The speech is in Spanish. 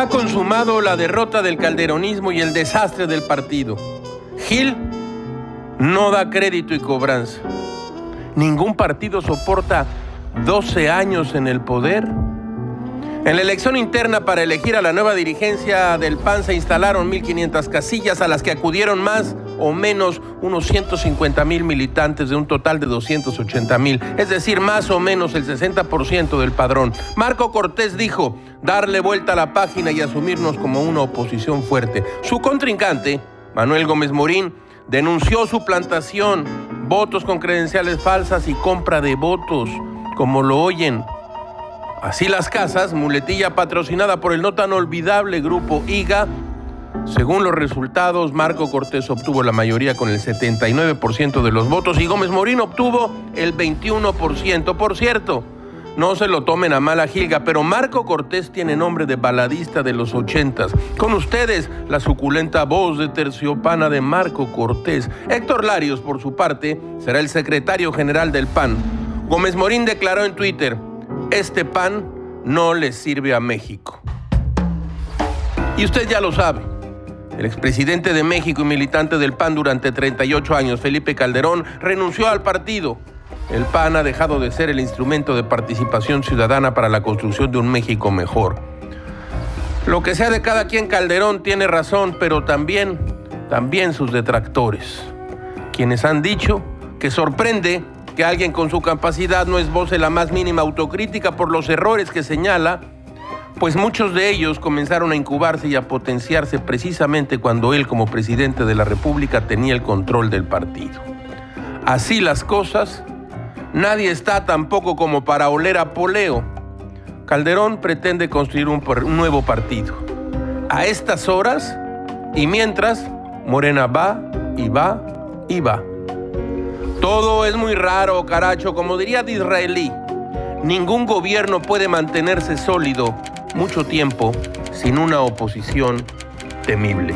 ha consumado la derrota del calderonismo y el desastre del partido. Gil no da crédito y cobranza. Ningún partido soporta 12 años en el poder. En la elección interna para elegir a la nueva dirigencia del PAN se instalaron 1.500 casillas a las que acudieron más o menos unos 150 mil militantes de un total de 280 mil, es decir, más o menos el 60% del padrón. Marco Cortés dijo darle vuelta a la página y asumirnos como una oposición fuerte. Su contrincante, Manuel Gómez Morín, denunció su plantación, votos con credenciales falsas y compra de votos, como lo oyen. Así las casas, muletilla patrocinada por el no tan olvidable grupo IGA, según los resultados, Marco Cortés obtuvo la mayoría con el 79% de los votos y Gómez Morín obtuvo el 21%. Por cierto, no se lo tomen a mala gilga, pero Marco Cortés tiene nombre de baladista de los ochentas. Con ustedes, la suculenta voz de terciopana de Marco Cortés. Héctor Larios, por su parte, será el secretario general del PAN. Gómez Morín declaró en Twitter, este PAN no le sirve a México. Y usted ya lo sabe. El expresidente de México y militante del PAN durante 38 años, Felipe Calderón, renunció al partido. El PAN ha dejado de ser el instrumento de participación ciudadana para la construcción de un México mejor. Lo que sea de cada quien, Calderón tiene razón, pero también, también sus detractores, quienes han dicho que sorprende que alguien con su capacidad no esboce la más mínima autocrítica por los errores que señala, pues muchos de ellos comenzaron a incubarse y a potenciarse precisamente cuando él como presidente de la República tenía el control del partido. Así las cosas, nadie está tampoco como para oler a poleo. Calderón pretende construir un, un nuevo partido. A estas horas y mientras, Morena va y va y va. Todo es muy raro, caracho, como diría de israelí. Ningún gobierno puede mantenerse sólido mucho tiempo sin una oposición temible.